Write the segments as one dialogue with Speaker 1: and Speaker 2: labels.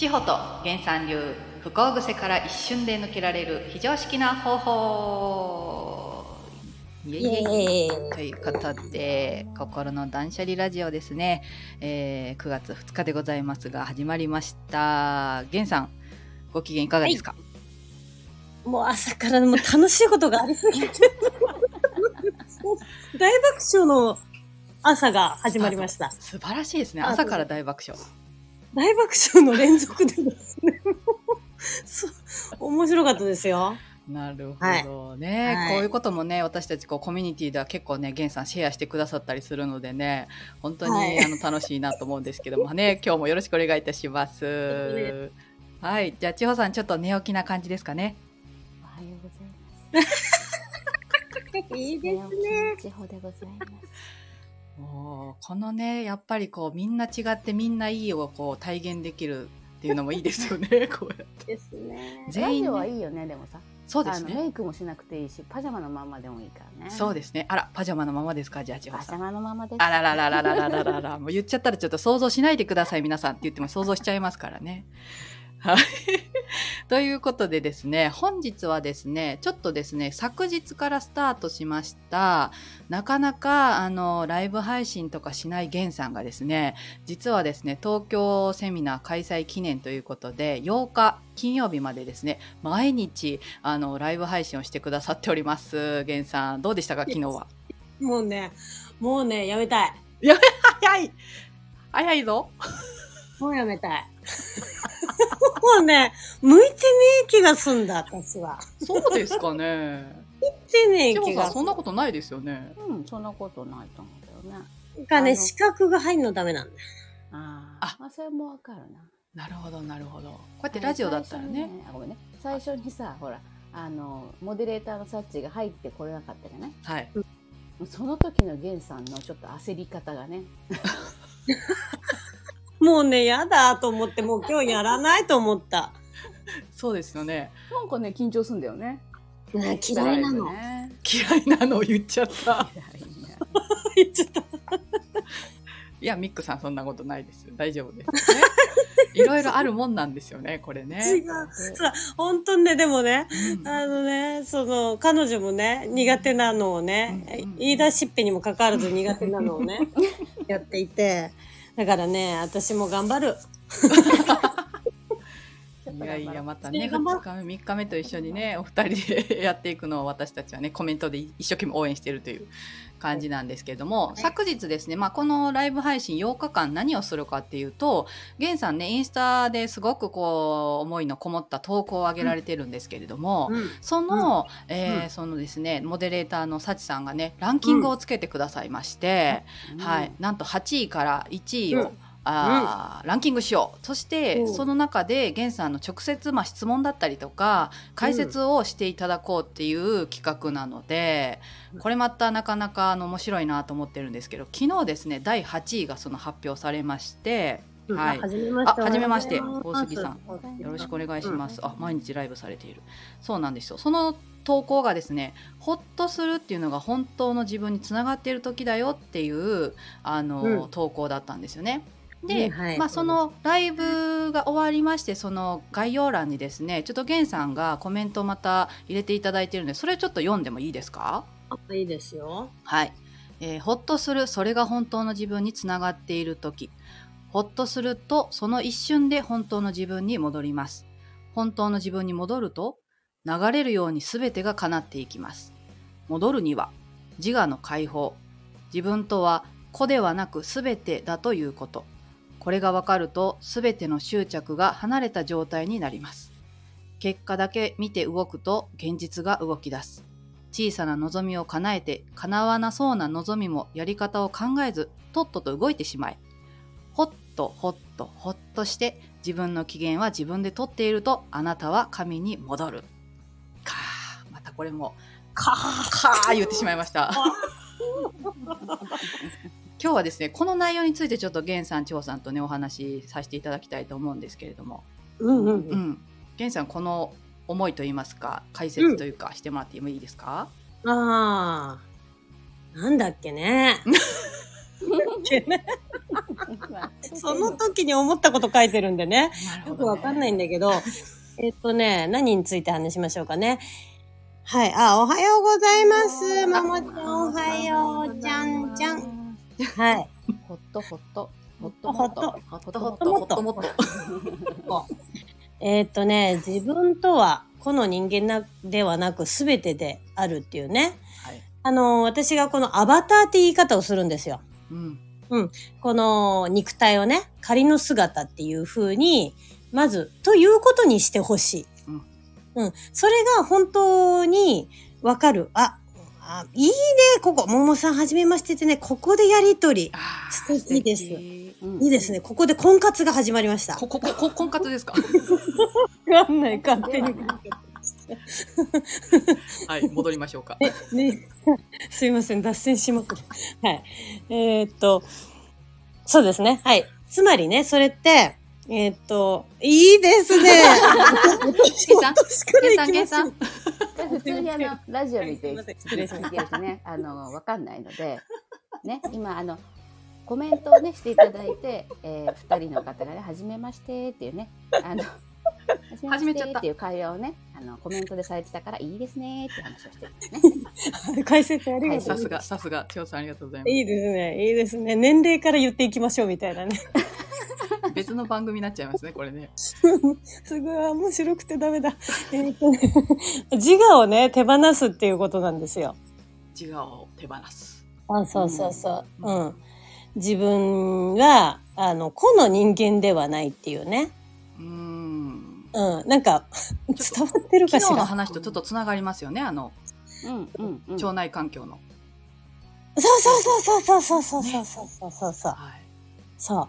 Speaker 1: 千穂と原産流不幸癖から一瞬で抜けられる非常識な方法イエイエということで心の断捨離ラジオですね、えー9月2日でございますが始まりました。源さんご機嫌いかがですか、
Speaker 2: もう朝からもう楽しいことがありすぎて。大爆笑の朝が始まりました。
Speaker 1: 素晴らしいですね。
Speaker 2: あ
Speaker 1: 朝から大爆笑
Speaker 2: 大爆笑の連続でですね。面白かったですよ。
Speaker 1: なるほどね、
Speaker 2: はい。
Speaker 1: こういうこともね私たちこうコミュニティでは結構ね源さんシェアしてくださったりするのでね本当に、
Speaker 2: はい。
Speaker 1: あの楽しいなと思うんですけどもね 今日もよろしくお願いいたします。
Speaker 2: ね
Speaker 1: はい。じゃあ千穂さんちょっと寝起きな感じですかね。
Speaker 3: おはようございます。
Speaker 2: いい
Speaker 3: 寝起きの地方でございます。
Speaker 1: もうこのねやっぱりこうみんな違ってみんないいをこう体現できるっていうのもいいですよね こうやって
Speaker 2: ですね。
Speaker 1: 全員ね
Speaker 3: はいいよね、でもさ。
Speaker 1: そうですね
Speaker 3: メイクもしなくていいし、パジャマのままでもいいからね。
Speaker 1: そうですねあらパジャマのままですか？じゃあ千穂さん
Speaker 3: パジャマのままです。
Speaker 1: あらららららららららもう言っちゃったらちょっと想像しないでください皆さんって言っても想像しちゃいますからね。はい。ということでですね本日はですねちょっとですね昨日からスタートしましたなかなかあのライブ配信とかしないゲンさんがですね実はですね東京セミナー開催記念ということで8日金曜日までですね毎日あのライブ配信をしてくださっておりますゲンさんどうでしたか昨日は？
Speaker 2: もうね、もうね、やめたい。
Speaker 1: 早い早いぞ
Speaker 2: もうやめたい。もうね、向いてねえ気がすんだ、私は。
Speaker 1: そうですかね。
Speaker 2: 向いてねえ気がす
Speaker 1: そんなことないですよね。
Speaker 3: うん、そんなことないと思うけどね。
Speaker 2: る。かね、資格が入んのダメなんだよ。
Speaker 3: ああ。まあ、それもわかるな。
Speaker 1: なるほど、なるほど。こうやってラジオだったらね。
Speaker 3: にあごめんね。最初にさ、ほら、あの、モデレーターのサッチが入ってこれなかったじゃない？
Speaker 1: はい。
Speaker 3: その時のゲンさんのちょっと焦り方がね。
Speaker 2: もうね、やだと思って、もう今日やらないと思った。
Speaker 1: そうですよね。
Speaker 3: なんかね、緊張すんだよね。
Speaker 2: ね嫌いなの。
Speaker 3: ね。
Speaker 1: 嫌いなのを言っちゃった。
Speaker 3: 嫌いな。
Speaker 2: 言っちゃった。
Speaker 1: いや、ミックさん、そんなことないですよ。大丈夫です、ね。いろいろあるもんなんですよね、これ
Speaker 2: 違
Speaker 1: ね。
Speaker 2: う。そう、本当にね、でもね、
Speaker 1: うん
Speaker 2: あのね、その、彼女もね、苦手なのをね、
Speaker 1: うんうんうん
Speaker 2: 言い出しっぺにもかかわらず苦手なのをね、やっていて、だからね、私も頑張る。
Speaker 1: いやいや、またね、
Speaker 2: 頑張
Speaker 1: 2日目、3日目と一緒にね、お二人でやっていくのを私たちはね、コメントで一生懸命応援しているという感じなんですけれども、
Speaker 2: い。
Speaker 1: 昨日ですね、まあ、このライブ配信8日間何をするかっていうと、ゲンさんね、インスタですごくこう、思いのこもった投稿を上げられてるんですけれども、
Speaker 2: うん。
Speaker 1: その、えー
Speaker 2: うん。
Speaker 1: そのですね、モデレーターの幸さんがね、ランキングをつけてくださいまして、はい、なんと8位から1位を、
Speaker 2: うん
Speaker 1: ランキングしようそして、
Speaker 2: うん
Speaker 1: その中で源さんの直接、まあ、質問だったりとか解説をしていただこうっていう企画なので、これまたなかなかあの面白いなと思ってるんですけど昨日ですね第8位がその発表されまして、はい
Speaker 2: はじめまして。
Speaker 1: あはじめまして
Speaker 2: おはようございます
Speaker 1: よろしくお願いします。あ、毎日ライブされている。そうなんですよ。その投稿がですね、ほっとするっていうのが本当の自分につながっている時だよっていうあの、
Speaker 2: うん
Speaker 1: 投稿だったんですよね。で、
Speaker 2: うんはい。
Speaker 1: まあそのライブが終わりまして、その概要欄にですね、ちょっとゲンさんがコメントをまた入れていただいているので、それちょっと読んでもいいですか？
Speaker 2: あいいですよ。
Speaker 1: はい、えーほっとするそれが本当の自分につながっている時。ほっとするとその一瞬で本当の自分に戻ります。本当の自分に戻ると流れるように全てが叶っていきます。戻るには自我の解放。自分とは子ではなく全てだということこれが分かると全ての執着が離れた状態になります。結果だけ見て動くと現実が動き出す。小さな望みを叶えて叶わなそうな望みもやり方を考えずとっとと動いてしまえ。ほっとほっとほっとして自分の機嫌は自分で取っているとあなたは神に戻る。かーまたこれもかーかー言ってしまいました。今日はですねこの内容についてちょっと源さん千穂さんとねお話しさせていただきたいと思うんですけれども
Speaker 2: うんうん
Speaker 1: う
Speaker 2: うん。
Speaker 1: ん源さんこの思いといいますか解説というかしてもらってもいいですか、
Speaker 2: ああ。なんだっけね。そ その時に思ったこと書いてるんでね。よく。わかんないんだけど、えっとね、何について話しましょうかね。はい。あ、おはようございます。ももちゃん、おはよう。ちゃんちゃん。はい。
Speaker 3: ほっとほっと。ほっと
Speaker 2: ほっと。
Speaker 1: ほっとほっとほっともっと。
Speaker 2: えっとね、自分とは、この人間なではなく全てであるっていうね。
Speaker 1: はい。
Speaker 2: あの、私がこのアバターって言い方をするんですよ。
Speaker 1: うん。
Speaker 2: この肉体をね、仮の姿っていう風に、まず、ということにしてほしい。
Speaker 1: うん。
Speaker 2: うん。それが本当にわかる。あ、あいいね、ここ。ももさんはじめましてってね、ここでやりとり。素敵です
Speaker 3: うん
Speaker 2: いいですね。ここで婚活が始まりました。
Speaker 1: こ、こ、こ、こ、婚活ですか？
Speaker 2: わかんない、勝手に。
Speaker 1: はい、戻りましょうか。
Speaker 2: ね、すいません、脱線しまくる。はい。えーっと、そうですね。はい。つまりね、それって、えーっと、いいですね。
Speaker 1: ケイさん
Speaker 2: 私か。
Speaker 3: 普通にあの、ラジオ見て、
Speaker 2: 失礼しま
Speaker 3: 聞いてるとね、あの、わかんないので、ね、今、あの、コメントをね、していただいて、えー、二人の方がね、はじめましてっていうね、あの、は
Speaker 1: めちゃった
Speaker 3: っていう会話をね、あの、コメントでされてたから、いいですねっていう話をしてるんですね。
Speaker 2: 解説ありがとうございます。
Speaker 1: さすが、さすが、千代さんありがとうございま
Speaker 2: いいですね。いいですね。年齢から言っていきましょうみたいなね。
Speaker 1: す。別の番組になっちゃいますね、これね。
Speaker 2: すごい面白くてダメだ。えーっとね、自我をね、手放すっていうことなんですよ。
Speaker 1: 自我を手放す。
Speaker 2: あ、そうそうそう。
Speaker 1: う
Speaker 2: うんん。自分は、あの、個の人間ではないっていうね。
Speaker 1: うーん。
Speaker 2: うん。なんか、伝わってるかし
Speaker 1: 昨日の
Speaker 2: ら。
Speaker 1: 話とちょっとつながりますよね、あの、
Speaker 3: うん、うん、うん。
Speaker 1: 腸内環境の。
Speaker 2: そうそうそうそうそうそうそうそうそうそうそう。
Speaker 1: はい。
Speaker 2: そう。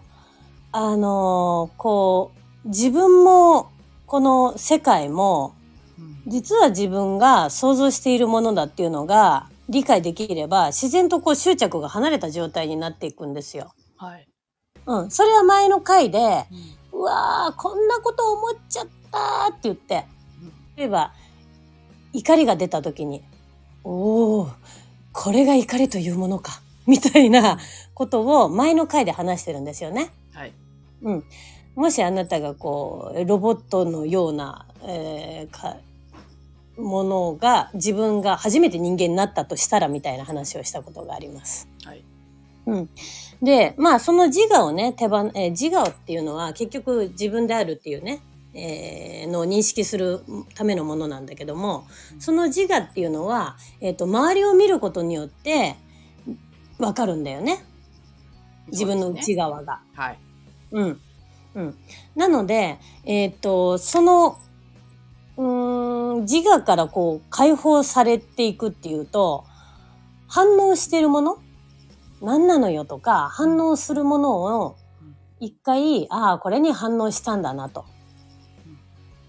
Speaker 2: あのーこう、自分も、この世界も、
Speaker 1: うん
Speaker 2: 実は自分が想像しているものだっていうのが理解できれば、自然とこう執着が離れた状態になっていくんですよ。
Speaker 1: はい。
Speaker 2: うん。それは前の回で、
Speaker 1: うん
Speaker 2: うわー、こんなこと思っちゃったーって言って、例えば、怒りが出た時に、おー、これが怒りというものか、みたいなことを前の回で話してるんですよね。
Speaker 1: はい。
Speaker 2: うん。もしあなたがこう、ロボットのような、えーか、ものが、自分が初めて人間になったとしたらみたいな話をしたことがあります。
Speaker 1: はい。
Speaker 2: うん。で、まあ、その自我をね、手放、えー自我っていうのは結局自分であるっていうね、えーのを認識するためのものなんだけども、その自我っていうのは、えっ、と、周りを見ることによって、わかるんだよね。自分の内側が。
Speaker 1: はい。
Speaker 2: うん。うん。なので、えっ、と、その、うーん、自我からこう解放されていくっていうと、反応してるもの何なのよとか、反応するものを一回、ああ、これに反応したんだなと。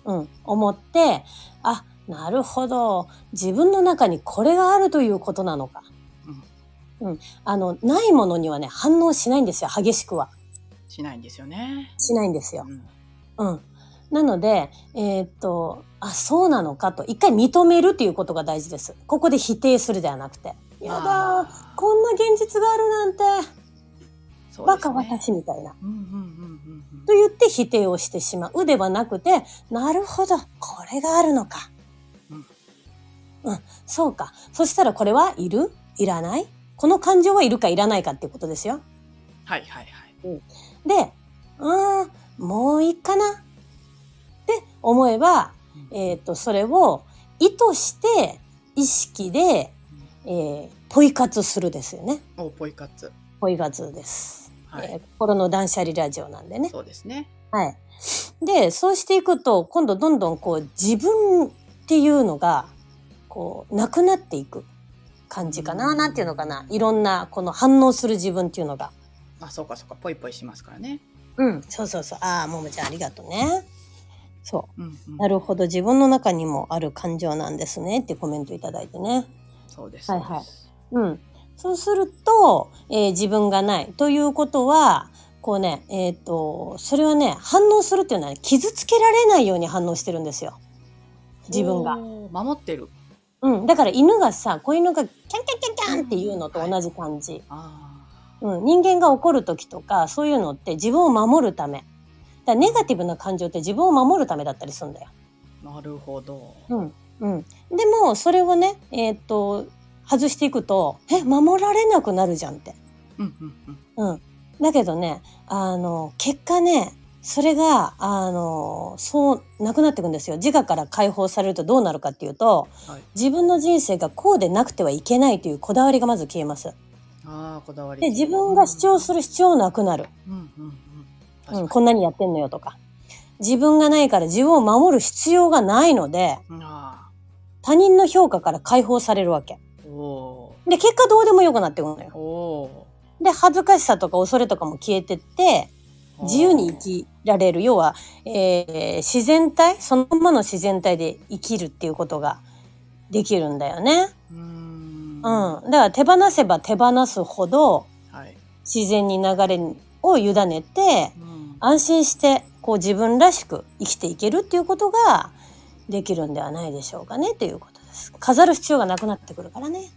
Speaker 2: うん、思って、あ、なるほど。自分の中にこれがあるということなのか。うん。あの、ないものにはね、反応しないんですよ、激しくは。
Speaker 1: しないんですよね。
Speaker 2: しないんですよ
Speaker 1: う。ん
Speaker 2: うん。なので、えーっと、あ、そうなのかと、一回認めるっていうことが大事です。ここで否定するではなくて。やだこんな現実があるなんて、バカ。私みたいな。と言って否定をしてしまうではなくて、なるほど、これがあるのか。
Speaker 1: うん
Speaker 2: うん、そうか。そしたらこれはいる？いらない？この感情はいるかいらないかっていうことですよ。
Speaker 1: はいはいはい。
Speaker 2: で、うーん、もういいかなって思えば、えっ、と、それを意図して、意識で、えーポイ活するですよね。
Speaker 1: おポイ活。
Speaker 2: ポイ活です。
Speaker 1: はい。
Speaker 2: えー心の断捨離ラジオなんでね。
Speaker 1: そうですね。
Speaker 2: はい。で、そうしていくと、今度どんどんこう自分っていうのが、こう、なくなっていく感じかな。なんていうのかな。いろんな、この反応する自分っていうのが。
Speaker 1: あ、そうかそうか。ポイポイしますからね。
Speaker 2: うん。そうそうそう。ああ、ももちゃんありがとうね。そう。
Speaker 1: うんうん。
Speaker 2: なるほど。自分の中にもある感情なんですね。ってコメントいただいてね。
Speaker 1: そうです。
Speaker 2: はいはい
Speaker 1: そう
Speaker 2: ん。そうすると、えー自分がない。ということは、こうね、えっ、と、それはね、反応するっていうのは、ね、傷つけられないように反応してるんですよ。自分が。
Speaker 1: 守ってる。
Speaker 2: うん。だから犬がさ、子犬がキャンキャンキャンキャンっていうのと同じ感じ。
Speaker 1: あ
Speaker 2: ううん、人間が怒る時とかそういうのって自分を守るためだネガティブな感情って自分を守るためだったりするんだよ。
Speaker 1: なるほど。
Speaker 2: うんうん、でもそれをね、えーっと外していくとえ守られなくなるじゃんって。
Speaker 1: うんうんうん。
Speaker 2: うん、だけどねあの結果ねそれがあのそうなくなっていくんですよ自我から解放されるとどうなるかっていうと
Speaker 1: はい。
Speaker 2: 自分の人生がこうでなくてはいけないというこだわりがまず消えます。
Speaker 1: ああ、こだわり。
Speaker 2: で自分が主張する必要なくなる、
Speaker 1: うんうんうん。
Speaker 2: こんなにやってんのよとか自分がないから自分を守る必要がないので他人の評価から解放されるわけ。で結果どうでもよくなってくるのよで恥ずかしさとか恐れとかも消えてって
Speaker 1: お。
Speaker 2: 自由に生きられる要は、えー自然体そのままの自然体で生きるっていうことができるんだよね。
Speaker 1: うーん。
Speaker 2: うん、だから手放せば手放すほど
Speaker 1: はい。
Speaker 2: 自然に流れを委ねて
Speaker 1: うん。
Speaker 2: 安心してこう自分らしく生きていけるっていうことができるんではないでしょうかねということです。飾る必要がなくなってくるからね。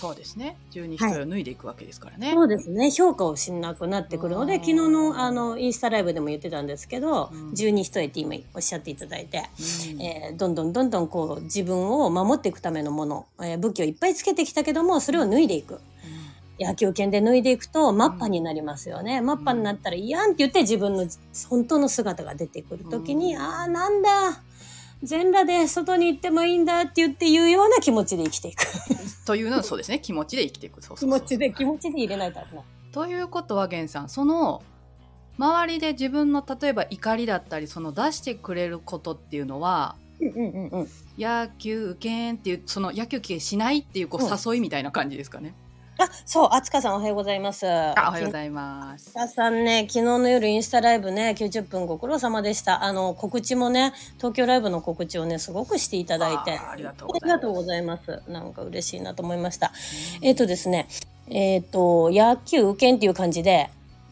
Speaker 1: そうですね。十二人を脱いでいくわけですからね。
Speaker 2: そうですね。評価をしなくなってくるので
Speaker 1: うん。
Speaker 2: 昨日のあのインスタライブでも言ってたんですけど、
Speaker 1: うん。
Speaker 2: 十二人って今おっしゃっていただいて、
Speaker 1: うん。
Speaker 2: えーどんどんどんどんこう自分を守っていくためのもの、えー武器をいっぱいつけてきたけどもそれを脱いでいく。野球拳で脱いでいくとマッパになりますよね、マッパになったらいやんって言って自分の本当の姿が出てくる時に、
Speaker 1: うん。
Speaker 2: ああなんだ。全裸で外に行ってもいいんだって言って言うような気持ちで生きていく
Speaker 1: というのはそうですね。気持ちで生きていく。そう
Speaker 2: 気
Speaker 1: そうそう
Speaker 2: 持ちで気持ちで入れないと危ない。
Speaker 1: ということは源さんその周りで自分の例えば怒りだったりその出してくれることっていうのは
Speaker 2: うんうんうんうん
Speaker 1: 野球けんっていうその野球けしないっていうこう
Speaker 2: うん
Speaker 1: 誘いみたいな感じですかね。
Speaker 2: あ、そう、あつかさんおはようございます。
Speaker 1: あ
Speaker 2: あ
Speaker 1: おはようございます。
Speaker 2: あつかさんね、昨日の夜インスタライブね、90分ご苦労様でした。あの、告知もね、東京ライブの告知をね、すごくしていただいて。
Speaker 1: あありがとうございます。
Speaker 2: なんか嬉しいなと思いました。えっ、とですね、えっ、と、野球券っていう感じで、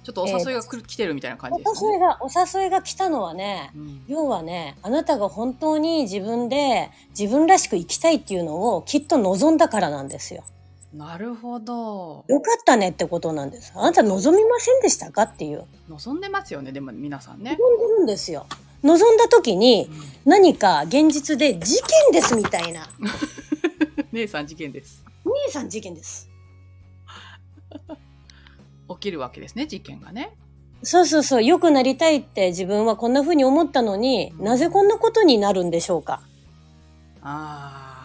Speaker 1: ちょっとお誘いが来る来てるみたいな感
Speaker 2: お
Speaker 1: じですかね。
Speaker 2: 誘いが、お誘いが来たのはね、
Speaker 1: うん
Speaker 2: 要はね、あなたが本当に自分で自分らしく生きたいっていうのをきっと望んだからなんですよ。
Speaker 1: なるほど。
Speaker 2: よかったねってことなんです。あなた望みませんでしたかっていう。
Speaker 1: 望んでますよねでも皆さんね。
Speaker 2: 望んでるんですよ。望んだ時に何か現実で事件ですみたいな。
Speaker 1: 姉さん事件です。
Speaker 2: 兄さん事件です。
Speaker 1: 起きるわけですね事件がね。
Speaker 2: そうそうそう。良くなりたいって自分はこんな風に思ったのに、なぜこんなことになるんでしょうか。
Speaker 1: ああ。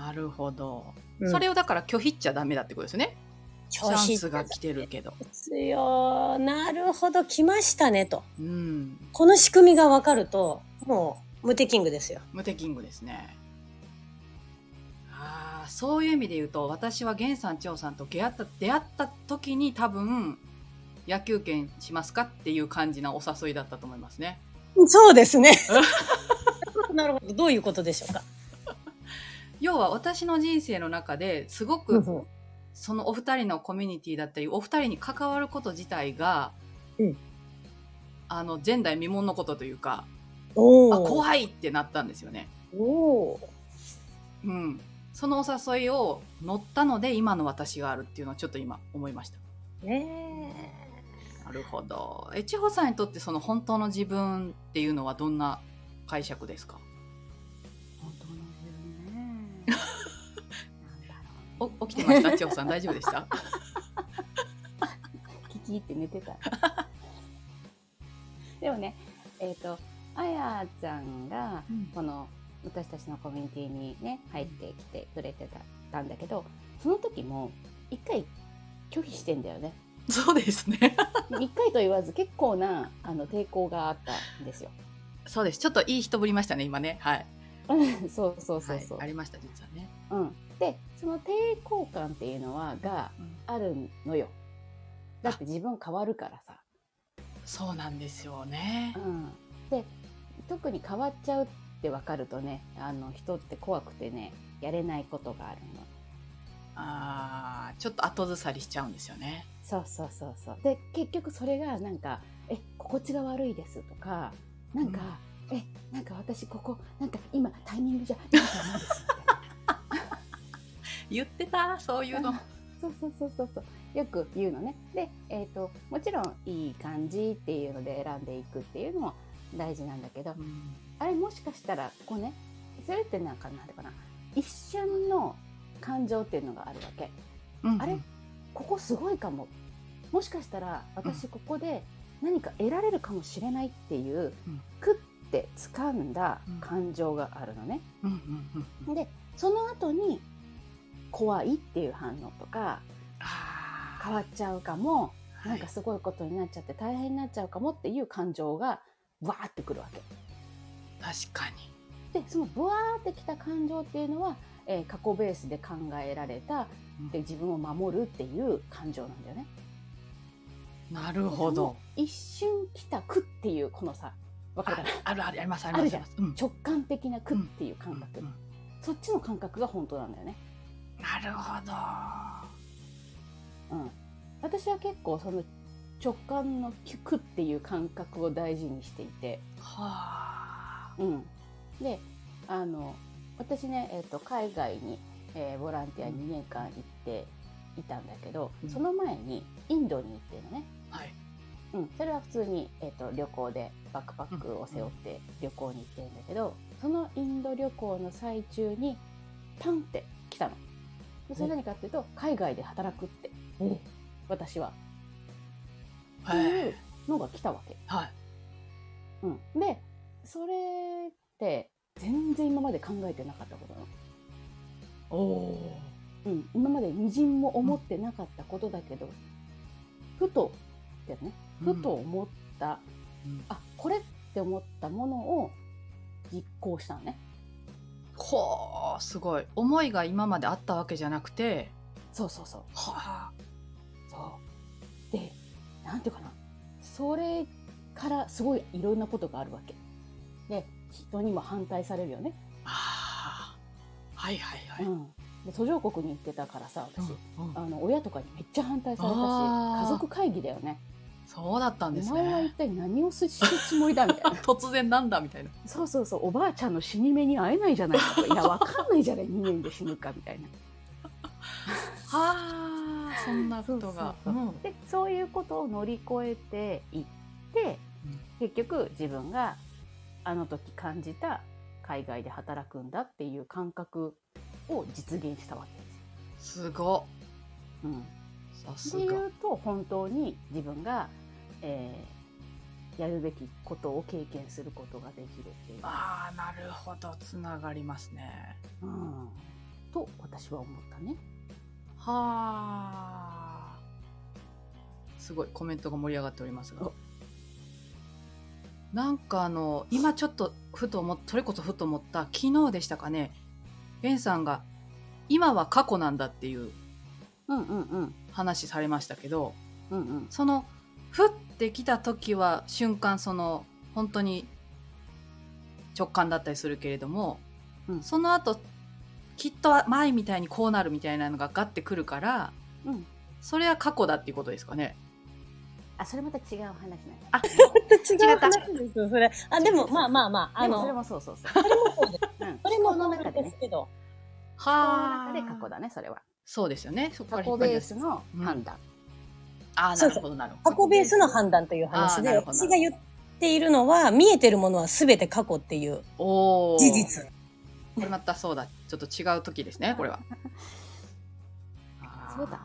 Speaker 1: なるほど。
Speaker 2: うん
Speaker 1: それをだから拒否っちゃダメだってことですね。チャンスが来てるけど。
Speaker 2: ですよ。なるほど。来ましたねと。
Speaker 1: うん。
Speaker 2: この仕組みがわかると、もう無敵キングですよ。
Speaker 1: 無敵キングですね。ああ、そういう意味で言うと、私は源さん、張さんと出会った、出会った時に多分、野球券しますかっていう感じなお誘いだったと思いますね。
Speaker 2: そうですね。なるほど。どういうことでしょうか？
Speaker 1: 要は私の人生の中ですごくそのお二人のコミュニティだったりお二人に関わること自体が、
Speaker 2: うん
Speaker 1: あの前代未聞のことというか
Speaker 2: おお。
Speaker 1: あ怖いってなったんですよね。
Speaker 2: おお。
Speaker 1: うん、そのお誘いを乗ったので今の私があるっていうのはちょっと今思いました。
Speaker 2: ね
Speaker 1: なるほど。え千穂さんにとってその本当の自分っていうのはどんな解釈ですか？お起きてました千穂さん大丈夫でした？
Speaker 3: 聞き入って寝てた。でもね、えっ、と、あやちゃんが、この私たちのコミュニティにね、入ってきてくれてたたんだけど、その時も一回拒否してんだよね。
Speaker 1: そうですね。
Speaker 3: 一回と言わず結構なあの抵抗があったんですよ。
Speaker 1: そうです。ちょっといい人ぶりましたね今ね。はい。
Speaker 3: そうそうそうそう。
Speaker 1: はい、ありました実はね。
Speaker 3: うん、でその抵抗感っていうのはがあるのよ。だって自分変わるからさ。
Speaker 1: そうなんですよね
Speaker 3: う。ん、で特に変わっちゃうって分かるとねあの人って怖くてねやれないことがあるの。
Speaker 1: ああ、ちょっと後ずさりしちゃうんですよね。
Speaker 3: そうそうそうそう。で結局それがなんか「え心地が悪いです」とか「なんか、えなんか私ここなんか今タイミングじゃないと思うんです」。
Speaker 1: 言ってたそういうの。
Speaker 3: そうそうそうそうそう。よく言うのね。で、えー、ともちろんいい感じっていうので選んでいくっていうのも大事なんだけど
Speaker 1: うん。
Speaker 3: あれもしかしたらこうねそれってなんかなんていうかな。一瞬の感情っていうのがあるわけ。
Speaker 1: うん
Speaker 3: あれここすごいかも。もしかしたら私ここで何か得られるかもしれないっていう、
Speaker 1: うん。
Speaker 3: くって掴んだ感情があるのね、
Speaker 1: うんうんうん。
Speaker 3: でその後に怖いっていう反応とか
Speaker 1: あ
Speaker 3: 変わっちゃうかも、
Speaker 1: ー
Speaker 3: なんかすごいことになっちゃって大変になっちゃうかもっていう感情がわーってくるわけ。
Speaker 1: 確かに。
Speaker 3: でそのブワーってきた感情っていうのは、えー過去ベースで考えられた
Speaker 1: うん。
Speaker 3: で自分を守るっていう感情なんだよね。
Speaker 1: なるほど。
Speaker 3: 一瞬来た苦っていうこのさわかるかな？
Speaker 1: あるあるありますあります。うん。
Speaker 3: 直感的な苦っていう感覚、
Speaker 1: うんうん。
Speaker 3: そっちの感覚が本当なんだよね
Speaker 1: なるほど。
Speaker 3: うん、私は結構その直感の苦っていう感覚を大事にしていて、
Speaker 1: はあ。
Speaker 3: うん、であの私ね、えー、と海外に、えーボランティア2年間行っていたんだけど、
Speaker 1: うん。
Speaker 3: その前にインドに行ってるのね、
Speaker 1: はい。
Speaker 3: うん、それは普通に、えー、と旅行でバックパックを背負って旅行に行ってるんだけど、そのインド旅行の最中にパンって来たの。でそれ何かっていうと海外で働くって私は。っていうのが来たわけ。
Speaker 1: はい。
Speaker 3: うん、でそれって全然今まで考えてなかったことなの。
Speaker 1: おお
Speaker 3: うん、今までみじんも思ってなかったことだけど、ふとってね。ふと思った、
Speaker 1: うん。
Speaker 3: あこれって思ったものを実行したのね
Speaker 1: ほうすごい。思いが今まであったわけじゃなくて。
Speaker 3: そうそうそう。
Speaker 1: はあ。
Speaker 3: そう。でなんていうかな。それからすごいいろんなことがあるわけ。で人にも反対されるよね、
Speaker 1: あー。はいはいはい、
Speaker 3: うん、で途上国に行ってたからさ私、
Speaker 1: うんうん。
Speaker 3: あの親とかにめっちゃ反対されたし家族会議だよね
Speaker 1: そうだったんです
Speaker 3: お前は一
Speaker 1: ね
Speaker 3: 体何をするつもりだみたいな。
Speaker 1: 突然なんだみたいな。
Speaker 3: そうそうそうおばあちゃんの死に目に会えないじゃないかと。いやわかんないじゃない2年で死ぬかみたいな。
Speaker 1: はあそんなことが。
Speaker 3: でそういうことを乗り越えていって結局自分があの時感じた海外で働くんだっていう感覚を実現したわけです。
Speaker 1: すご
Speaker 3: うん、
Speaker 1: っさ
Speaker 3: ですい
Speaker 1: が
Speaker 3: うと本当に自分が、えーやるべきことを経験することができるっていう、
Speaker 1: ああなるほど。つながりますね。
Speaker 3: うん、と私は思ったね。
Speaker 1: はあすごいコメントが盛り上がっておりますが。
Speaker 3: お。
Speaker 1: なんかあの今ちょっとふと思っそれこそふと思った昨日でしたかね。ベンさんが今は過去なんだっていう
Speaker 3: うんうんうん。
Speaker 1: 話されましたけど
Speaker 3: うんうん。
Speaker 1: その降ってきた時は瞬間その本当に直感だったりするけれども、
Speaker 3: うん
Speaker 1: その後きっと前みたいにこうなるみたいなのがガッてくるから
Speaker 3: うん
Speaker 1: それは過去だっていうことですかね。
Speaker 3: あそれまた違う話なんだ
Speaker 1: あ
Speaker 2: 違う話ですよ、それ。あ、でも、まあまあまあ、あの、
Speaker 3: でもそれもそうそうそう。
Speaker 2: それもそうです。
Speaker 3: うん、
Speaker 2: それも
Speaker 3: の
Speaker 2: そう
Speaker 3: 中で
Speaker 2: す。けど。
Speaker 3: 思考の
Speaker 1: は
Speaker 3: 中で過去だね、それは。
Speaker 1: そうですよね。そこ
Speaker 3: ベースの判断。
Speaker 1: ああ、なるほど、なるほど。
Speaker 2: 過去ベースの判断という話で、私が言っているのは、見えてるものは全て過去っていう事実。
Speaker 1: これまたそうだ。ちょっと違う時ですね、これは。
Speaker 3: そうだね。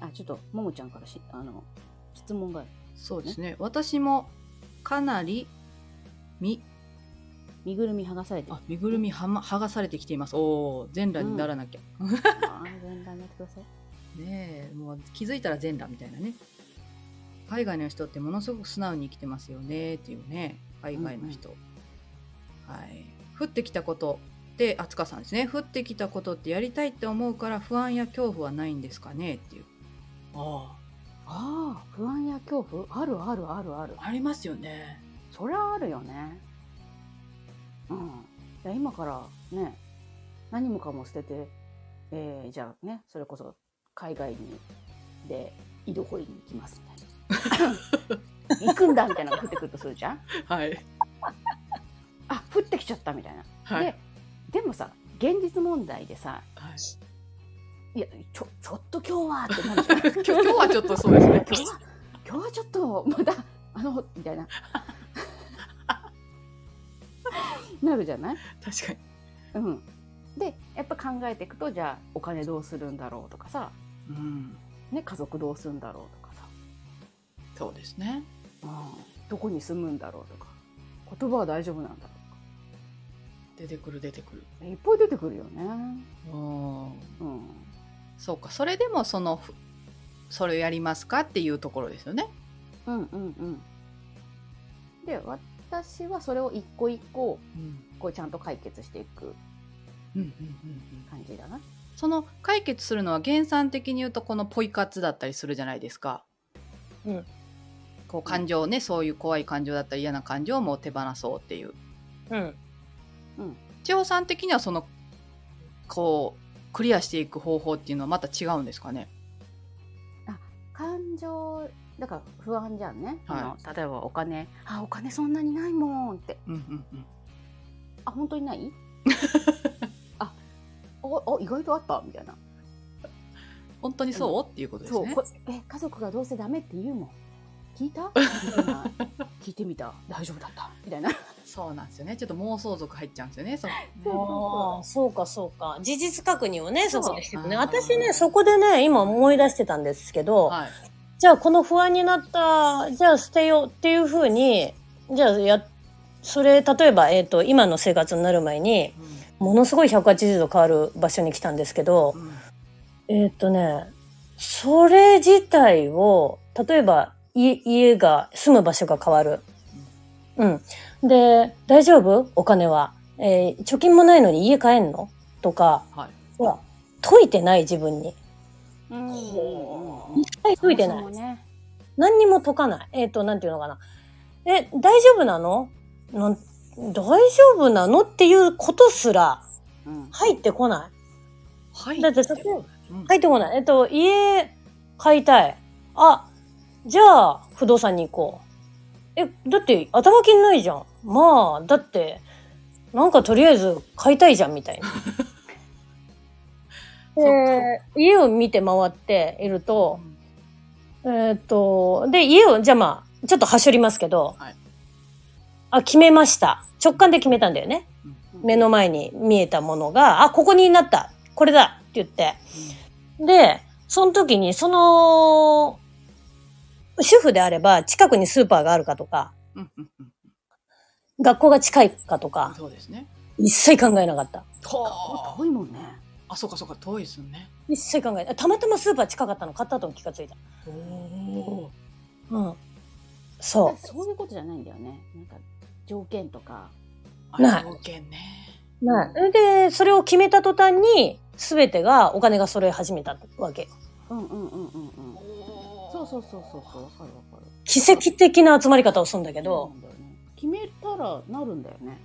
Speaker 3: あ、ちょっと、ももちゃんからし、あの、質問がある。
Speaker 1: そうですね。私もかなりみ
Speaker 3: 身ぐるみ剥がされてる
Speaker 1: あ。身ぐるみは、ま、剥がされてきています。おお、全裸にならなきゃ。
Speaker 3: あー全然やってください。
Speaker 1: ねえ、もう気づいたら全裸みたいなね。海外の人ってものすごく素直に生きてますよねっていうね、海外の人。はい。降ってきたことって、あつかさんですね。降ってきたことってやりたいって思うから不安や恐怖はないんですかねっていう。あ
Speaker 3: ああ、不安や恐怖？あるあるあるある
Speaker 1: あ、。ありますよね。
Speaker 3: そりゃあるよね。うん。いや今からね、何もかも捨てて、えー、じゃあね、それこそ海外にで井戸掘りに行きますみたいな。行くんだみたいなのが降ってくるとするじゃん
Speaker 1: はい。
Speaker 3: あ、降ってきちゃったみたいな。
Speaker 1: はい。
Speaker 3: で、でもさ、現実問題でさ、
Speaker 1: はい。
Speaker 3: いやちょちょっと今日はってなるじゃん
Speaker 1: 今日はちょっとそうですね
Speaker 3: 今日は今日はちょっとまだあのみたいな なるじゃない？
Speaker 1: 確かに
Speaker 3: うんでやっぱ考えていくとじゃあお金どうするんだろうとかさ、
Speaker 1: うん
Speaker 3: ね、家族どうするんだろうとかさ、
Speaker 1: そうですね。
Speaker 3: うん、どこに住むんだろうとか。言葉は大丈夫なんだろ
Speaker 1: 出てくる出てくる。
Speaker 3: うかいっぱい出てくるよね。
Speaker 1: うん。
Speaker 3: うん。
Speaker 1: そうか。それでもそのふそれをやりますかっていうところですよね。
Speaker 3: うんうんうん。で私はそれを一個一個
Speaker 1: うん。
Speaker 3: こうちゃんと解決していく
Speaker 1: うんうんうんうん。
Speaker 3: 感じだな。
Speaker 1: その解決するのは原産的に言うとこのポイ活だったりするじゃないですか。
Speaker 2: うん
Speaker 1: こう感情ね、そういう怖い感情だったり嫌な感情をもう手放そうっていう。
Speaker 2: うん。
Speaker 1: 千穂さん的にはそのこうクリアしていく方法っていうのはまた違うんですかね？
Speaker 3: 感情だから不安じゃんね、
Speaker 1: はい
Speaker 3: あの例えばお金あお金そんなにないもんって
Speaker 1: うんうんうん。
Speaker 3: あ本当にない？あおお意外とあった？みたいな。
Speaker 1: 本当にそう、っていうことですね。
Speaker 3: そうこえ家族がどうせダメって言うもん。聞いた？聞いてな。い聞いてみた。大丈夫だった？みたいな。
Speaker 1: そうなんですよね。ちょっと妄想族入っちゃうんですよね。その
Speaker 2: ああ、そうかそうか。事実確認をね、
Speaker 3: そ
Speaker 2: そうこでしてるね。私ね、そこでね、今思い出してたんですけど、
Speaker 1: はい。
Speaker 2: じゃあこの不安になった、じゃあ捨てようっていうふうに、じゃあや、それ、例えば、えっ、と、今の生活になる前に、ものすごい180度変わる場所に来たんですけど
Speaker 1: う、んうん
Speaker 2: えっ、とね、それ自体を、例えば、い家が、住む場所が変わる。うん。で、大丈夫？お金は。えー貯金もないのに家帰んの？とか、
Speaker 1: はい。
Speaker 2: ほら、解いてない？自分に。
Speaker 3: うん
Speaker 2: 一回解いてない何にも解かない。えっ、と、なんていうのかな。え、大丈夫なの？なん大丈夫なのっていうことすら
Speaker 3: うん
Speaker 2: 入ってこない？
Speaker 1: はい。
Speaker 2: だって例えば
Speaker 1: うん
Speaker 2: 入ってこない。えっと、家買いたい。あ、じゃあ、不動産に行こう。え、だって頭金ないじゃん。まあ、だって、なんかとりあえず買いたいじゃん、みたいな。で家を見て回っていると、えーっと、で、家を、じゃあまあ、ちょっとはしょりますけど、
Speaker 1: はい
Speaker 2: あ、決めました。直感で決めたんだよね。目の前に見えたものが、あ、ここになった。これだって言って。で、その時に、その、主婦であれば、近くにスーパーがあるかとか、学校が近いかと
Speaker 1: うん
Speaker 2: か、
Speaker 1: そうですね。
Speaker 2: 一切考えなかった。
Speaker 1: は
Speaker 3: 遠いもんね
Speaker 1: あ、そうかそうか、遠いですよね。
Speaker 2: 一切考えない。たまたまスーパー近かったの買った後に気がついた。
Speaker 1: おお。
Speaker 2: うん。そ
Speaker 3: そういうことじゃないんだよねなんか条件とか
Speaker 1: あ条件ね。
Speaker 2: う。なで、それを決めた途端に、すべてが、お金が揃え始めたわけ。
Speaker 3: うんうんうんうんうん
Speaker 1: お
Speaker 3: そうそうそうそうそうわかるわかる
Speaker 2: 奇跡的な集まり方をするんだけど、
Speaker 3: ね決めたらなるんだよね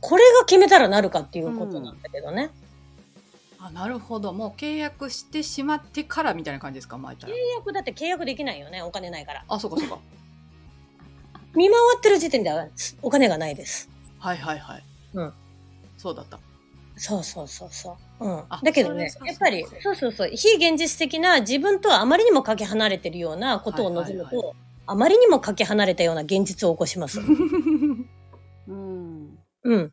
Speaker 2: これが決めたらなるかっていうことなんだけどね。
Speaker 1: あ、なるほど。もう契約してしまってからみたいな感じですか、前たら
Speaker 2: 契。約だって契約できないよね、お金ないから。
Speaker 1: あ、そうかそうか。
Speaker 2: 見回ってる時点ではお金がないです。
Speaker 1: はいはいはい。
Speaker 2: うん。
Speaker 1: そうだった。
Speaker 2: そうそうそうそう。うん
Speaker 1: あ。
Speaker 2: だけどねやっぱり
Speaker 1: そうか、
Speaker 2: そうそう非現実的な自分とはあまりにもかけ離れてるようなことを望む
Speaker 1: はいはいは
Speaker 2: と、あまりにもかけ離れたような現実を起こします。
Speaker 3: うん
Speaker 2: うん。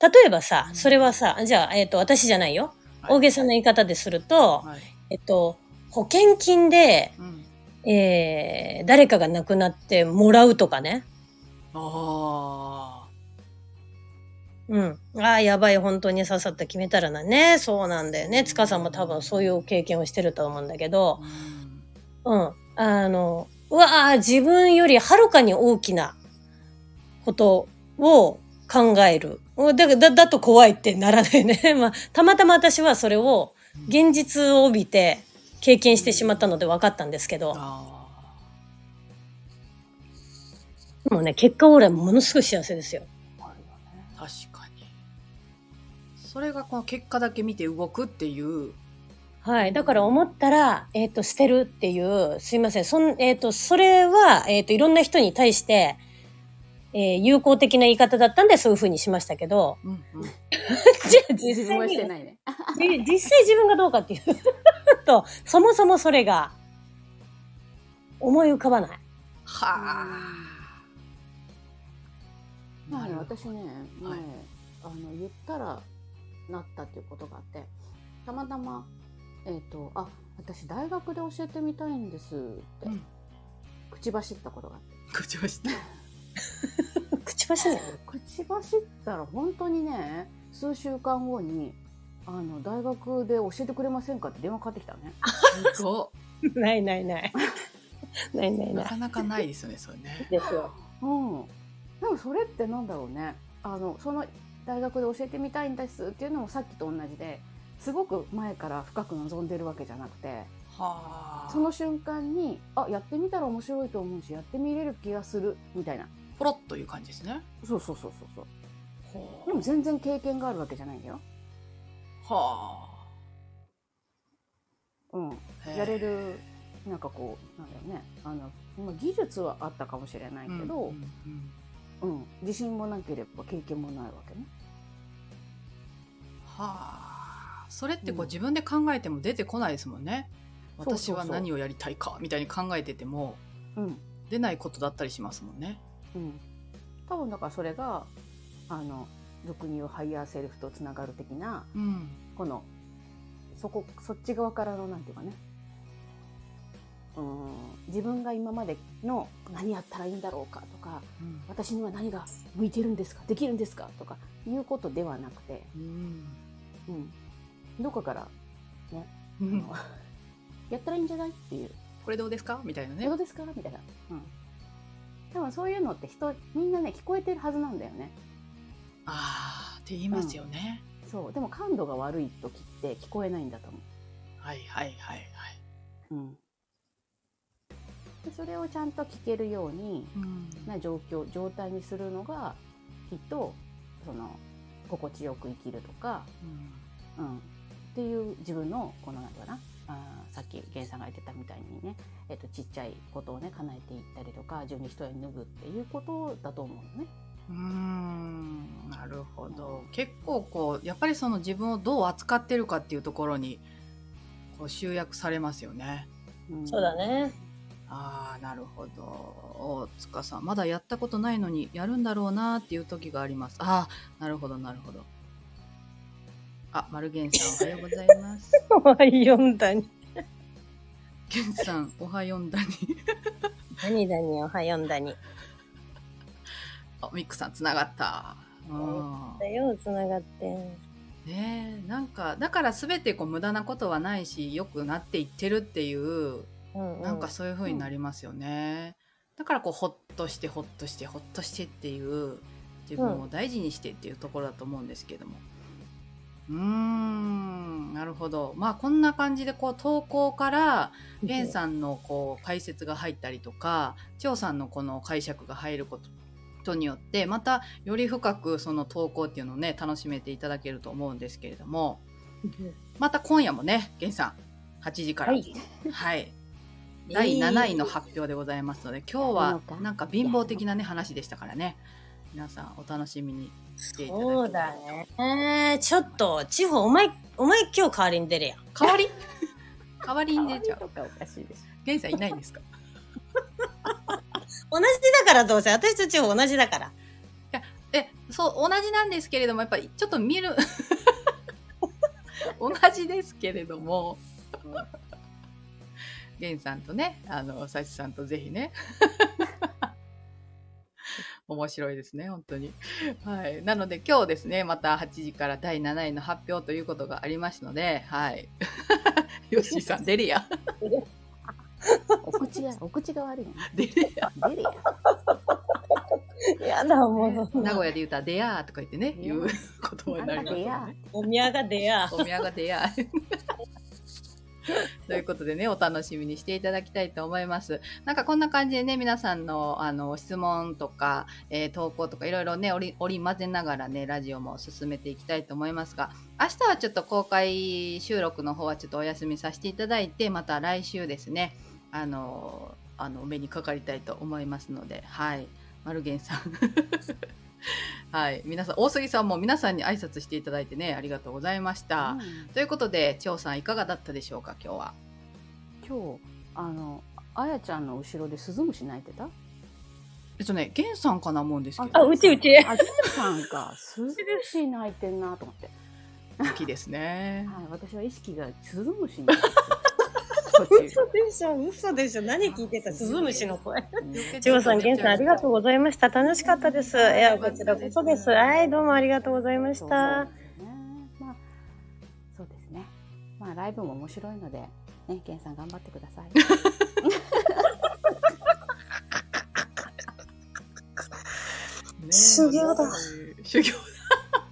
Speaker 2: 例えばさ、それはさ、じゃあ、えっ、と、私じゃないよ。大げさな言い方ですると、
Speaker 1: はい。
Speaker 2: えっと、保険金で、
Speaker 1: うん。
Speaker 2: えー、誰かが亡くなってもらうとかね。
Speaker 1: あ
Speaker 2: うん。ああ、やばい、本当にささっと決めたらなね。そうなんだよね。塚さんも多分そういう経験をしてると思うんだけど
Speaker 1: あ。、うん。
Speaker 2: うん。あの、うわあ、自分よりはるかに大きなことを考える。うんだだだと怖いってならないね。まあ、たまたま私はそれを現実を帯びて経験してしまったので分かったんですけど、
Speaker 1: あ
Speaker 2: もうね、結果オーライものすごい幸せですよ。
Speaker 3: あるよね
Speaker 1: あ。確かに。それがこの結果だけ見て動くっていう。
Speaker 2: はい。だから思ったら、えっ、と、捨てるっていう、すいません。そん、えっ、と、それは、えっ、と、いろんな人に対して、えー有効的な言い方だったんでそういう風にしましたけど、
Speaker 1: うんうん。
Speaker 2: じゃあ実際に。
Speaker 3: ね。
Speaker 2: じ実際自分がどうかっていう。と、そもそもそれが思い浮かばない。
Speaker 1: はあ。
Speaker 3: まあね、私ね、前、
Speaker 1: はい。
Speaker 3: あの言ったらなったっていうことがあって。たまたまえっ、とあ私大学で教えてみたいんですって、
Speaker 1: うん。
Speaker 3: 口走ったことがあって。
Speaker 1: 口をして。
Speaker 2: 口走る
Speaker 3: 口走ったら本当にね数週間後にあの大学で教えてくれませんかって電話かかってきたのね。
Speaker 1: すご
Speaker 2: ないないない。ないない
Speaker 1: い。
Speaker 2: な。
Speaker 1: ないかなかないですよね、それね。
Speaker 2: ですよ。
Speaker 3: うん、でもそれってなんだろうねあのその大学で教えてみたいんですっていうのもさっきと同じですごく前から深く望んでるわけじゃなくて
Speaker 1: はあ。
Speaker 3: その瞬間にあやってみたら面白いと思うしやってみれる気がするみたいな
Speaker 1: ポロッという感じですね。
Speaker 3: そうそうそうそうそう
Speaker 1: ほ
Speaker 3: でも全然経験があるわけじゃないんだよ、
Speaker 1: は
Speaker 3: うん、
Speaker 1: あ。
Speaker 3: やれるなんかこうなんだろうねあのまあ技術はあったかもしれないけど、
Speaker 1: う
Speaker 3: うんん
Speaker 1: うん
Speaker 3: 自信もなければ経験もないわけね。
Speaker 1: はあ。それってこう
Speaker 3: うん
Speaker 1: 自分で考えても出てこないですもんね。私は何をやりたいかみたいに考えてても
Speaker 3: うん
Speaker 1: 出ないことだったりしますもんね。
Speaker 3: うん、多分だからそれがあの俗に言うハイヤーセルフとつながる的な
Speaker 1: うん。
Speaker 3: このそこそっち側からのなんていうかね。うん。自分が今までの何やったらいいんだろうかとか
Speaker 1: うん。
Speaker 3: 私には何が向いてるんですか？できるんですか？とかいうことではなくて、
Speaker 1: うん。
Speaker 3: うん、どこかから、あ
Speaker 1: うん。
Speaker 3: の やったらいいんじゃない？っていう。
Speaker 1: これどうですか？みたいなね。
Speaker 3: どう。ですか？みたいな、うん、多分そういうのって人みんなね聞こえてるはずなんだよね。
Speaker 1: ああって言いますよね。
Speaker 3: そう。でも感度が悪い時って聞こえないんだと思
Speaker 1: はいはいはいはい。
Speaker 3: う、うん、でそれをちゃんと聞けるように
Speaker 1: うん。
Speaker 3: な状況状態にするのがきっとその心地よく生きるとか、
Speaker 1: うん。
Speaker 3: うん、っていう自分のこのなんていうかなあーさっき源さんが言ってたみたいにね、えっとちっちゃいことをね叶えていったりとか十二一重に脱ぐっていうことだと思うのね。
Speaker 1: うーんなるほど結構こうやっぱりその自分をどう扱ってるかっていうところにこう集約されますよね。
Speaker 3: うん
Speaker 2: そうだね。
Speaker 1: ああなるほど大塚さんまだやったことないのにやるんだろうなっていう時があります。ああなるほどなるほど。あ丸源さんおはようございます。
Speaker 2: 読んだに。
Speaker 1: 源さんおはよんだに。
Speaker 2: 何だにおは読んだに。
Speaker 1: あミックさんつながった。うん
Speaker 2: だよ、つながって。
Speaker 1: ねえなんかだから全てこう無駄なことはないし良くなっていってるっていう
Speaker 2: うん、うん。
Speaker 1: なんかそういう風になりますよね、だからこうホッとしてホッとしてホッとしてっていう自分を大事にしてっていうところだと思うんですけどもうーんなるほど。まあこんな感じでこう投稿からゲンさんのこう解説が入ったりとか千代さんのこの解釈が入ることによってまたより深くその投稿っていうのをね楽しめていただけると思うんですけれどもまた今夜もねゲンさん8時から。
Speaker 2: はい。
Speaker 1: はい。第7位の発表でございますので今日はなんか貧乏的なね話でしたからね皆さんお楽しみにしていただ
Speaker 2: そうだね。えー、ちょっと、地方、お前、お前今日代わりに出るやん。
Speaker 1: 代わり？代わりに出ちゃう
Speaker 3: おかしいでし
Speaker 1: ゲンさんいないんですか？
Speaker 2: 同じだからどうせ。私と地方同じだから。
Speaker 1: えそう同じなんですけれどもやっぱりちょっと見る 同じですけれどもゲンさんとねあのサチさんとぜひね面白いですね本当に。はい。なので今日ですねまた8時から第7位の発表ということがありますのではい。ヨッシーさん出るや
Speaker 3: ょお口がお口が悪いの
Speaker 1: 出るや
Speaker 3: 出るや
Speaker 2: やだ、もう。
Speaker 1: 名古屋で言うたら「出やー」とか言ってね言う言葉になりますよね。
Speaker 2: お宮が出や。
Speaker 1: お宮が出や。ということでね、お楽しみにしていただきたいと思います。なんかこんな感じでね、皆さんのあの質問とか、えー投稿とかいろいろね、織り織り交ぜながらね、ラジオも進めていきたいと思いますが、明日はちょっと公開収録の方はちょっとお休みさせていただいて、また来週ですね、あの、あの、お目にかかりたいと思いますので、はい。マルゲンさん。はい。皆さん、大杉さんも皆さんに挨拶していただいてね、ありがとうございました。
Speaker 3: うん
Speaker 1: ということで、千代さんいかがだったでしょうか、今日は？
Speaker 3: 今日あのあやちゃんの後ろでスズムシ鳴いてた？
Speaker 1: えっとね、ゲンさんかな思うんですけ
Speaker 2: あ、
Speaker 1: ど、
Speaker 2: うちうち。
Speaker 3: あジェさんかスズムシ鳴いてんなと思って、
Speaker 1: 好きですね。
Speaker 3: はい、私は意識がスズムシに
Speaker 2: 嘘でしょ、嘘でしょ。何聞いてた？スズムシの声。
Speaker 3: うん
Speaker 2: ジョーさん、ゲンさん、ありがとうございました。楽しかったです。いや、こちらこそです。はい、どうもありがとうございました。
Speaker 3: そうですねまあそうですねまあライブも面白いのでねゲンさん頑張ってください
Speaker 1: ね
Speaker 2: 修行だ。
Speaker 1: 修行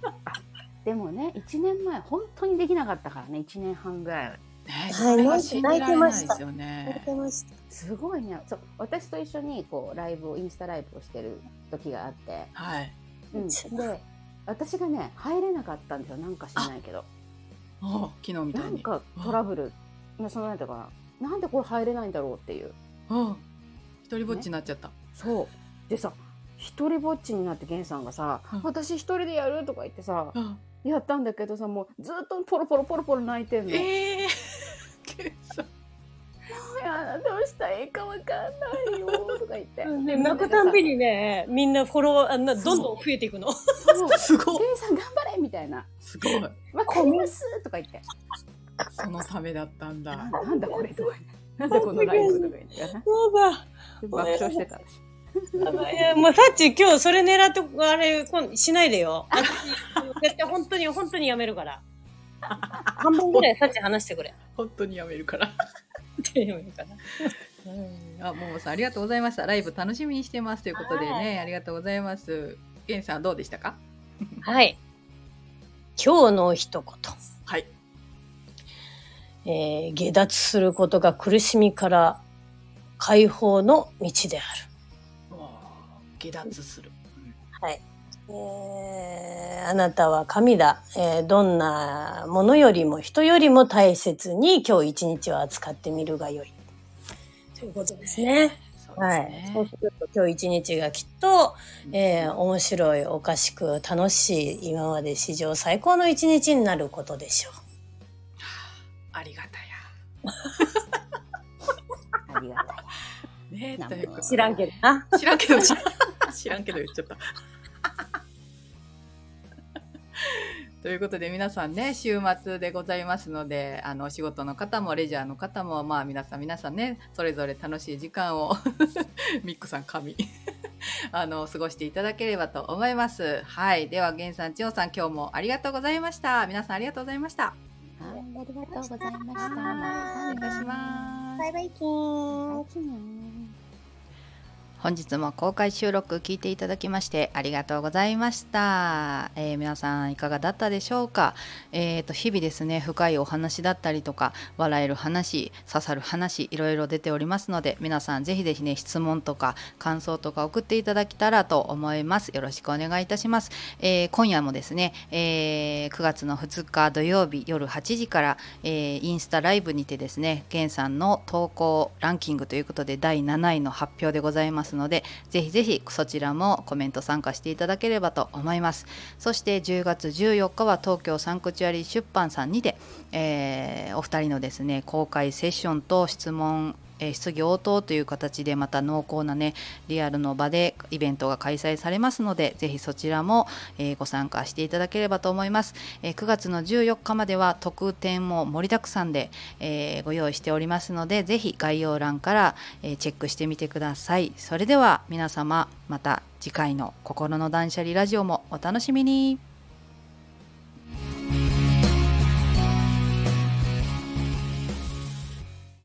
Speaker 3: でもね1年前本当にできなかったからね1年半ぐらい
Speaker 1: ね。
Speaker 2: はい
Speaker 1: それが信じられないですよね。
Speaker 3: すごいねそう私と一緒にこうライブをインスタライブをしてる時があって、
Speaker 1: はい。
Speaker 3: うん、で私がね入れなかったんですよなんか知らないけど
Speaker 1: あ昨日みた
Speaker 3: ないん
Speaker 1: に。
Speaker 3: かトラブルねそのなんていうかななんでこれ入れないんだろうっていう
Speaker 1: あ一人ぼっちになっちゃった。
Speaker 3: そうでさ一人ぼっちになってゲンさんがさ
Speaker 1: うん「
Speaker 3: 私一人でやる」とか言ってさ
Speaker 1: あ
Speaker 3: やったんだけどさもうずっとポロポロポロポロ泣いてんの。
Speaker 1: ええー。
Speaker 3: どうしたらいいかわかんないよとか言って。
Speaker 2: で、泣くたんびにね、みんなフォロワー、あなどんどん増えていくの。
Speaker 1: すごい
Speaker 3: ゲンさん頑張れみたいな。
Speaker 1: すごい。
Speaker 3: わかりますとか言って。
Speaker 1: そのためだったんだ。
Speaker 3: ななんだこれとか。なんだこのライブとか言って。
Speaker 2: そうだ。
Speaker 3: 爆笑してた。
Speaker 2: いや、もうさっち今日それ狙って、あれ、こんしないでよ。私 絶対本当に、本当にやめるから。半分ぐらいさっち話してくれ。
Speaker 1: 本当にやめるから。
Speaker 2: ってやめるから。
Speaker 1: あ、ももさんありがとうございました。ライブ楽しみにしてますということで
Speaker 2: は
Speaker 1: ね、ありがとうございます。ゲンさんどうでしたか？
Speaker 2: はい。今日の一言。
Speaker 1: はい。
Speaker 2: えー下脱することが苦しみから解放の道である。
Speaker 1: 下脱する。
Speaker 2: はい。えーあなたは神だ、えーどんなものよりも人よりも大切に今日一日を扱ってみるがよい。ということですね。
Speaker 1: そうで
Speaker 2: はい。
Speaker 1: すね。
Speaker 2: そうすると今日一日がきっと、えー面白い、おかしく、楽しい、今まで史上最高の一日になることでしょう。
Speaker 1: ありがた
Speaker 3: ありがたい。
Speaker 1: や。ね、
Speaker 3: なん
Speaker 1: ということで
Speaker 2: 知らんけどな。
Speaker 1: 知らんけど、知らん知らんけど言っちゃった。ということで皆さんね週末でございますのであのお仕事の方もレジャーの方もまあ皆さん皆さんねそれぞれ楽しい時間を ミックさん神 あの過ごしていただければと思います。はい。では源さん千代さん今日もありがとうございました。皆さんありがとうございました。
Speaker 3: はい、ありがとうございました。
Speaker 1: お願いします。
Speaker 2: バイバイ。キーン。
Speaker 3: はい
Speaker 1: 本日も公開収録聞いていただきましてありがとうございました、えー皆さんいかがだったでしょうか、えーと日々ですね深いお話だったりとか笑える話刺さる話いろいろ出ておりますので皆さんぜひぜひね質問とか感想とか送っていただけたらと思います。よろしくお願いいたします、えー今夜もですね、えー9月の2日土曜日夜8時から、えインスタライブにてですねゲンさんの投稿ランキングということで第7位の発表でございます。のでぜひぜひそちらもコメント参加していただければと思います。そして10月14日は東京サンクチュアリ出版さんにて、えーお二人のですね公開セッションと質問え質疑応答という形でまた濃厚なねリアルの場でイベントが開催されますのでぜひそちらも、えご参加していただければと思います、え9月の14日までは特典も盛りだくさんで、えご用意しておりますのでぜひ概要欄から、えチェックしてみてください。それでは皆様また次回の心の断捨離ラジオもお楽しみに。